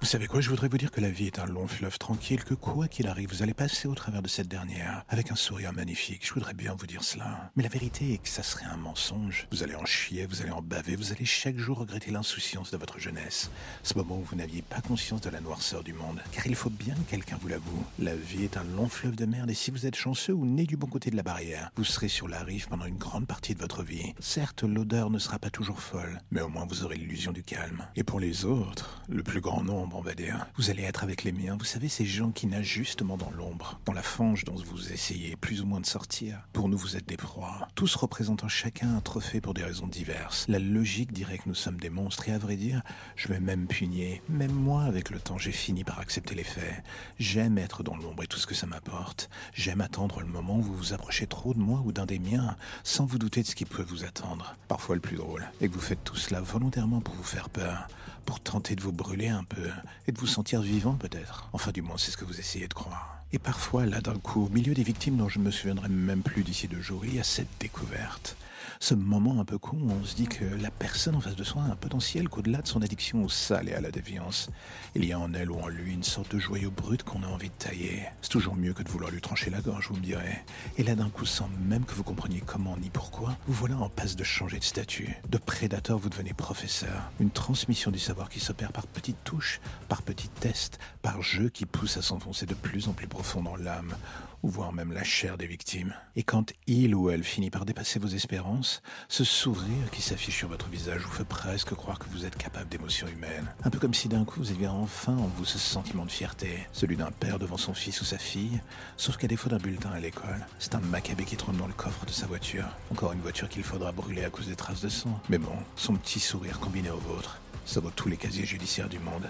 Vous savez quoi, je voudrais vous dire que la vie est un long fleuve tranquille, que quoi qu'il arrive, vous allez passer au travers de cette dernière avec un sourire magnifique. Je voudrais bien vous dire cela. Mais la vérité est que ça serait un mensonge. Vous allez en chier, vous allez en baver, vous allez chaque jour regretter l'insouciance de votre jeunesse. Ce moment où vous n'aviez pas conscience de la noirceur du monde. Car il faut bien que quelqu'un vous l'avoue. La vie est un long fleuve de merde et si vous êtes chanceux ou né du bon côté de la barrière, vous serez sur la rive pendant une grande partie de votre vie. Certes, l'odeur ne sera pas toujours folle, mais au moins vous aurez l'illusion du calme. Et pour les autres, le plus grand nombre, dire. Vous allez être avec les miens, vous savez, ces gens qui nagent justement dans l'ombre, dans la fange dont vous essayez plus ou moins de sortir. Pour nous, vous êtes des proies, tous représentant chacun un trophée pour des raisons diverses. La logique dirait que nous sommes des monstres, et à vrai dire, je vais même punir. Même moi, avec le temps, j'ai fini par accepter les faits. J'aime être dans l'ombre et tout ce que ça m'apporte. J'aime attendre le moment où vous vous approchez trop de moi ou d'un des miens, sans vous douter de ce qui peut vous attendre. Parfois le plus drôle, et que vous faites tout cela volontairement pour vous faire peur, pour tenter de vous brûler un peu, et de vous sentir vivant peut-être. Enfin du moins c'est ce que vous essayez de croire. Et parfois, là d'un coup, au milieu des victimes dont je ne me souviendrai même plus d'ici deux jours, il y a cette découverte. Ce moment un peu con où on se dit que la personne en face de soi a un potentiel qu'au-delà de son addiction au sale et à la déviance, il y a en elle ou en lui une sorte de joyau brut qu'on a envie de tailler. C'est toujours mieux que de vouloir lui trancher la gorge, vous me direz. Et là d'un coup, sans même que vous compreniez comment ni pourquoi, vous voilà en passe de changer de statut. De prédateur, vous devenez professeur. Une transmission du savoir qui s'opère par petites touches, par petits tests, par jeux qui poussent à s'enfoncer de plus en plus profond dans l'âme, ou voire même la chair des victimes. Et quand il ou elle finit par dépasser vos espérances, ce sourire qui s'affiche sur votre visage vous fait presque croire que vous êtes capable d'émotions humaines. Un peu comme si d'un coup vous aviez enfin en vous ce sentiment de fierté, celui d'un père devant son fils ou sa fille, sauf qu'à défaut d'un bulletin à l'école, c'est un macabé qui trône dans le coffre de sa voiture. Encore une voiture qu'il faudra brûler à cause des traces de sang. Mais bon, son petit sourire combiné au vôtre, ça vaut tous les casiers judiciaires du monde.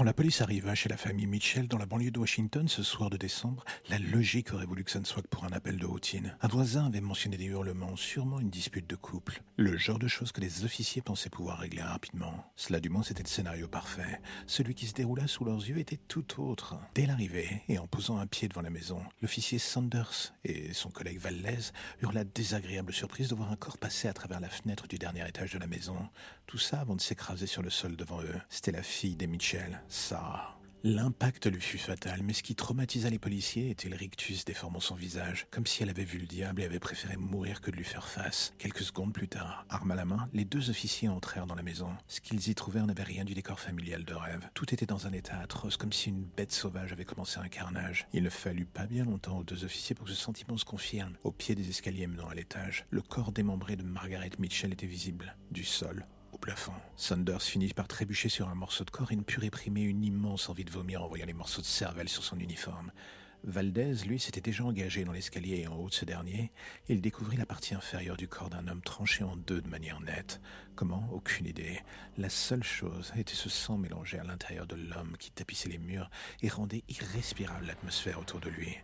Quand la police arriva chez la famille Mitchell dans la banlieue de Washington ce soir de décembre, la logique aurait voulu que ça ne soit que pour un appel de routine. Un voisin avait mentionné des hurlements, sûrement une dispute de couple. Le genre de choses que les officiers pensaient pouvoir régler rapidement. Cela du moins c'était le scénario parfait. Celui qui se déroula sous leurs yeux était tout autre. Dès l'arrivée, et en posant un pied devant la maison, l'officier Sanders et son collègue Valdez eurent la désagréable surprise de voir un corps passer à travers la fenêtre du dernier étage de la maison. Tout ça avant de s'écraser sur le sol devant eux. C'était la fille des Mitchell. Sarah. L'impact lui fut fatal, mais ce qui traumatisa les policiers était le rictus déformant son visage, comme si elle avait vu le diable et avait préféré mourir que de lui faire face. Quelques secondes plus tard, arme à la main, les deux officiers entrèrent dans la maison. Ce qu'ils y trouvèrent n'avait rien du décor familial de rêve. Tout était dans un état atroce, comme si une bête sauvage avait commencé un carnage. Il ne fallut pas bien longtemps aux deux officiers pour que ce sentiment se confirme. Au pied des escaliers menant à l'étage, le corps démembré de Margaret Mitchell était visible, du sol plafond. Sanders finit par trébucher sur un morceau de corps et ne put réprimer une immense envie de vomir en voyant les morceaux de cervelle sur son uniforme. Valdez, lui, s'était déjà engagé dans l'escalier et en haut de ce dernier, il découvrit la partie inférieure du corps d'un homme tranché en deux de manière nette. Comment? Aucune idée. La seule chose était ce sang mélangé à l'intérieur de l'homme qui tapissait les murs et rendait irrespirable l'atmosphère autour de lui.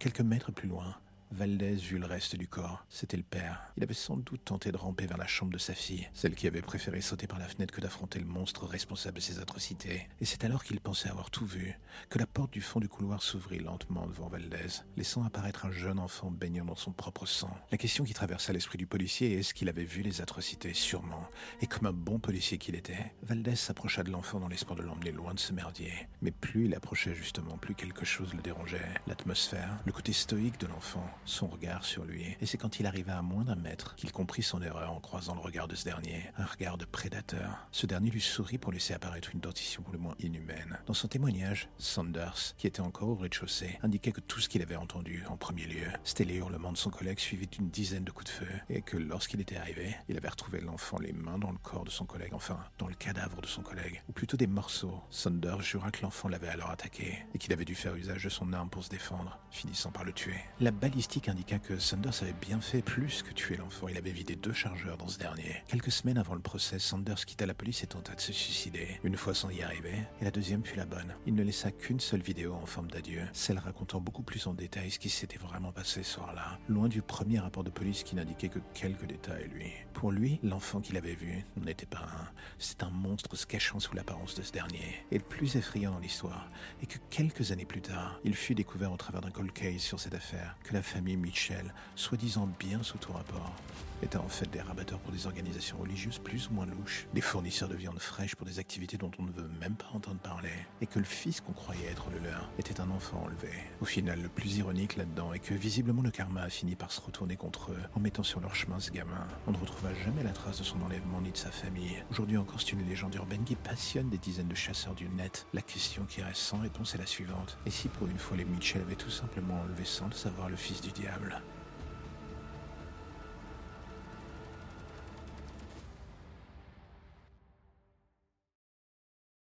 Quelques mètres plus loin, Valdez vit le reste du corps. C'était le père. Il avait sans doute tenté de ramper vers la chambre de sa fille, celle qui avait préféré sauter par la fenêtre que d'affronter le monstre responsable de ses atrocités. Et c'est alors qu'il pensait avoir tout vu, que la porte du fond du couloir s'ouvrit lentement devant Valdez, laissant apparaître un jeune enfant baignant dans son propre sang. La question qui traversa l'esprit du policier est est-ce qu'il avait vu les atrocités? Sûrement. Et comme un bon policier qu'il était, Valdez s'approcha de l'enfant dans l'espoir de l'emmener loin de ce merdier. Mais plus il approchait justement, plus quelque chose le dérangeait. L'atmosphère, le côté stoïque de l'enfant, son regard sur lui, et c'est quand il arriva à moins d'un mètre qu'il comprit son erreur en croisant le regard de ce dernier, un regard de prédateur. Ce dernier lui sourit pour laisser apparaître une dentition pour le moins inhumaine. Dans son témoignage, Sanders, qui était encore au rez-de-chaussée, indiquait que tout ce qu'il avait entendu en premier lieu, c'était les hurlements de son collègue suivis d'une dizaine de coups de feu, et que lorsqu'il était arrivé, il avait retrouvé l'enfant les mains dans le corps de son collègue, enfin, dans le cadavre de son collègue, ou plutôt des morceaux. Sanders jura que l'enfant l'avait alors attaqué, et qu'il avait dû faire usage de son arme pour se défendre, finissant par le tuer. La balistique diagnostic indiqua que Sanders avait bien fait plus que tuer l'enfant. Il avait vidé deux chargeurs dans ce dernier. Quelques semaines avant le procès, Sanders quitta la police et tenta de se suicider. Une fois sans y arriver, et la deuxième fut la bonne. Il ne laissa qu'une seule vidéo en forme d'adieu, celle racontant beaucoup plus en détail ce qui s'était vraiment passé ce soir-là, loin du premier rapport de police qui n'indiquait que quelques détails, lui. Pour lui, l'enfant qu'il avait vu n'était pas un, c'est un monstre se cachant sous l'apparence de ce dernier. Et le plus effrayant dans l'histoire est que quelques années plus tard, il fut découvert au travers d'un cold case sur cette affaire que la famille Mitchell, soi-disant bien sous tout rapport, étaient en fait des rabatteurs pour des organisations religieuses plus ou moins louches, des fournisseurs de viande fraîche pour des activités dont on ne veut même pas entendre parler, et que le fils qu'on croyait être le leur était un enfant enlevé. Au final, le plus ironique là-dedans est que visiblement le karma a fini par se retourner contre eux en mettant sur leur chemin ce gamin. On ne retrouva jamais la trace de son enlèvement ni de sa famille. Aujourd'hui encore, c'est une légende urbaine qui passionne des dizaines de chasseurs du net. La question qui reste sans réponse est la suivante. Et si pour une fois les Mitchell avaient tout simplement enlevé sans le savoir le fils diable